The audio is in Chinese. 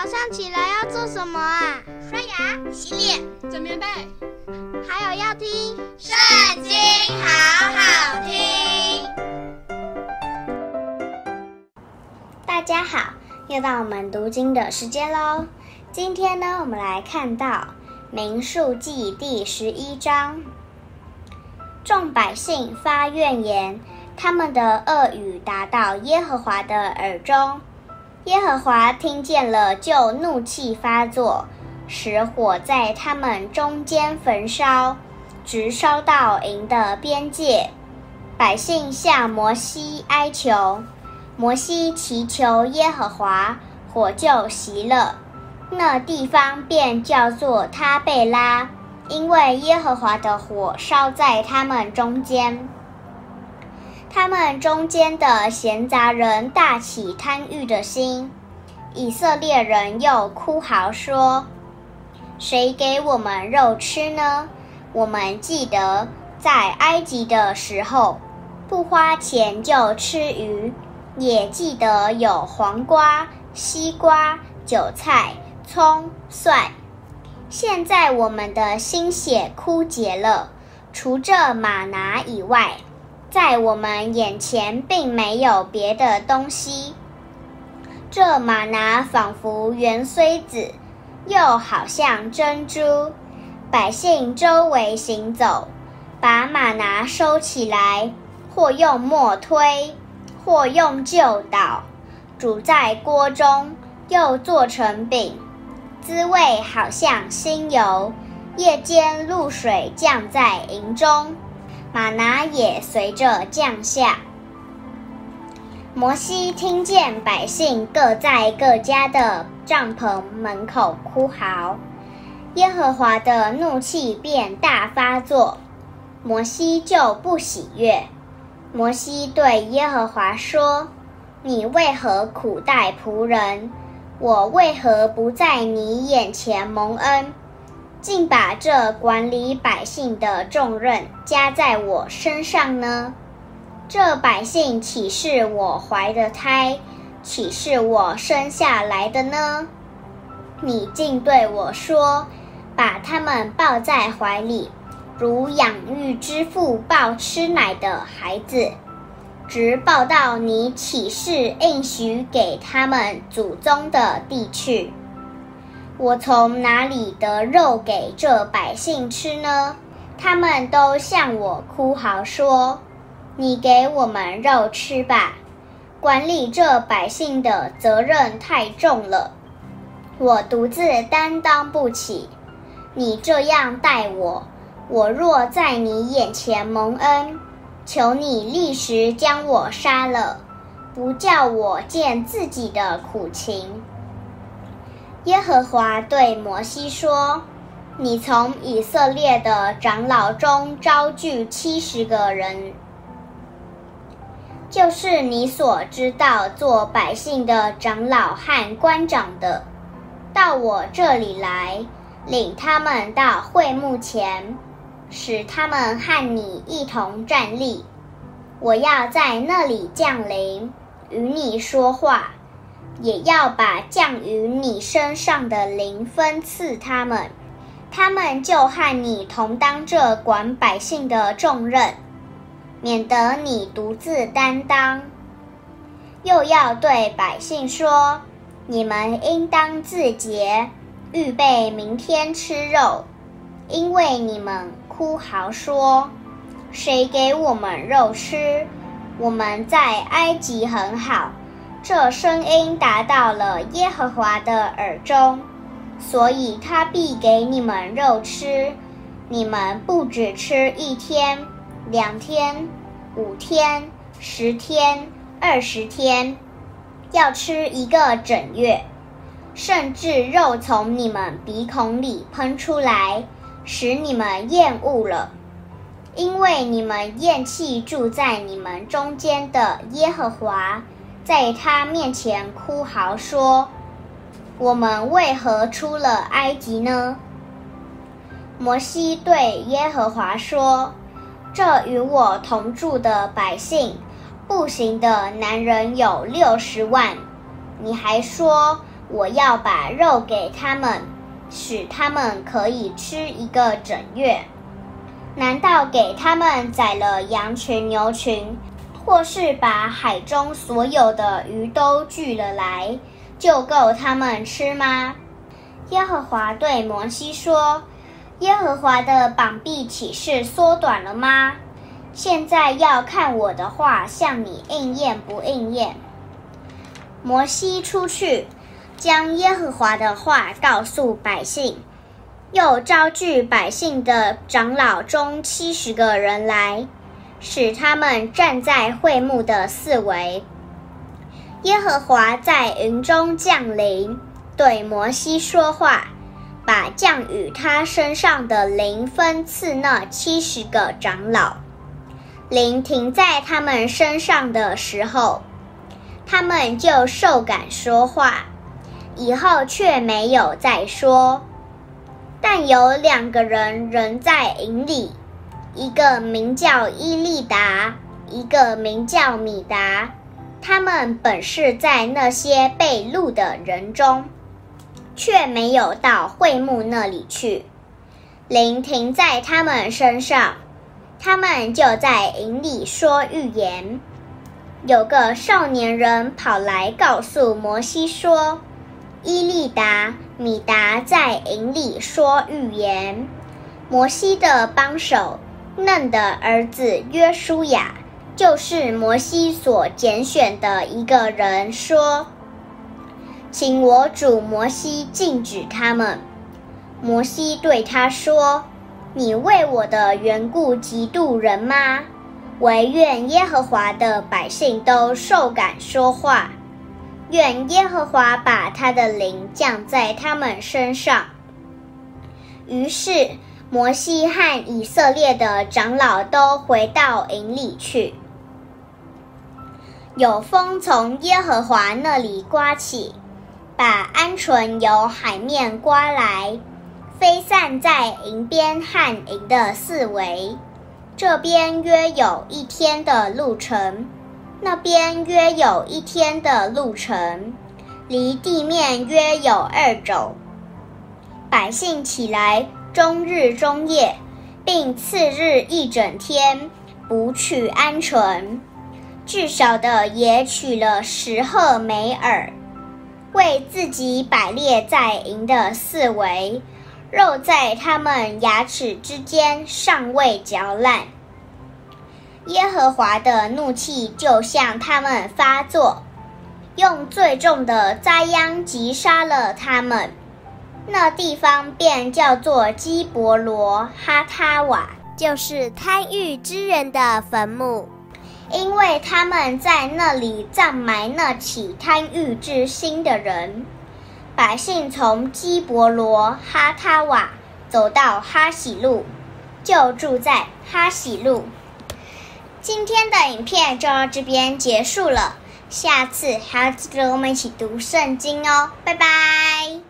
早上起来要做什么啊？刷牙、洗脸、整棉被，还有要听《圣经》，好好听。大家好，又到我们读经的时间喽。今天呢，我们来看到《民数记》第十一章。众百姓发怨言，他们的恶语达到耶和华的耳中。耶和华听见了，就怒气发作，使火在他们中间焚烧，直烧到营的边界。百姓向摩西哀求，摩西祈求耶和华，火就熄了，那地方便叫做他贝拉，因为耶和华的火烧在他们中间。他们中间的闲杂人大起贪欲的心，以色列人又哭嚎说：“谁给我们肉吃呢？我们记得在埃及的时候，不花钱就吃鱼，也记得有黄瓜、西瓜、韭菜、葱、蒜。现在我们的心血枯竭了，除这马拿以外。”在我们眼前并没有别的东西。这吗哪仿佛圆锥子，又好像珍珠。百姓周围行走，把吗哪收起来，或用磨推，或用臼捣，煮在锅中，又做成饼，滋味好像新油。夜间露水降在营中。吗哪也随着降下。摩西听见百姓各在各家的帐篷门口哭嚎，耶和华的怒气便大发作，摩西就不喜悦。摩西对耶和华说：“你为何苦待仆人？我为何不在你眼前蒙恩？”竟把这管理百姓的重任加在我身上呢？这百姓岂是我怀的胎，岂是我生下来的呢？你竟对我说，把他们抱在怀里，如养育之父抱吃奶的孩子，直抱到你起誓应许给他们祖宗的地去。我从哪里得肉给这百姓吃呢？他们都向我哭嚎说：“你给我们肉吃吧！”管理这百姓的责任太重了，我独自担当不起。你这样待我，我若在你眼前蒙恩，求你立时将我杀了，不叫我见自己的苦情。耶和华对摩西说：“你从以色列的长老中招聚七十个人，就是你所知道做百姓的长老和官长的，到我这里来，领他们到会幕前，使他们和你一同站立。我要在那里降临，与你说话。”也要把降于你身上的灵分赐他们，他们就和你同当这管百姓的重任，免得你独自担当。又要对百姓说：你们应当自洁，预备明天吃肉，因为你们哭嚎说：谁给我们肉吃？我们在埃及很好。这声音达到了耶和华的耳中，所以他必给你们肉吃。你们不只吃一天、两天、五天、十天、二十天，要吃一个整月，甚至肉从你们鼻孔里喷出来，使你们厌恶了，因为你们厌弃住在你们中间的耶和华。在他面前哭嚎说：“我们为何出了埃及呢？”摩西对耶和华说：“这与我同住的百姓，步行的男人有六十万。你还说我要把肉给他们，使他们可以吃一个整月。难道给他们宰了羊群、牛群，或是把海中所有的鱼都聚了来，就够他们吃吗？耶和华对摩西说：“耶和华的膀臂岂是缩短了吗？现在要看我的话向你应验不应验。”摩西出去，将耶和华的话告诉百姓，又招聚百姓的长老中七十个人来，使他们站在会幕的四围。耶和华在云中降临。对摩西说话，把降与他身上的灵分赐那七十个长老。灵停在他们身上的时候，他们就受感说话，以后却没有再说。但有两个人仍在营里，一个名叫伊利达，一个名叫米达。他们本是在那些被录的人中。却没有到会幕那里去，灵停在他们身上，他们就在营里说预言。有个少年人跑来告诉摩西说：“伊利达、米达在营里说预言。”摩西的帮手嫩的儿子约书亚，就是摩西所拣选的一个人，说。请我主摩西禁止他们。摩西对他说：“你为我的缘故嫉妒人吗？惟愿耶和华的百姓都受感说话，愿耶和华把他的灵降在他们身上。”于是摩西和以色列的长老都回到营里去。有风从耶和华那里刮起。把鹌鹑由海面刮来，飞散在营边和营的四围。这边约有一天的路程，那边约有一天的路程，离地面约有二肘。百姓起来，终日终夜，并次日一整天，捕取鹌鹑，至少的也取了十鹤美尔。为自己摆列在营的四围，肉在他们牙齿之间尚未嚼烂。耶和华的怒气就向他们发作，用最重的灾殃击杀了他们。那地方便叫做基伯罗哈他瓦，就是贪欲之人的坟墓。因为他们在那里葬埋那起贪欲之心的人，百姓从基伯罗哈他瓦走到哈喜路，就住在哈喜路。今天的影片就到这边结束了，下次还要记得我们一起读圣经哦，拜拜。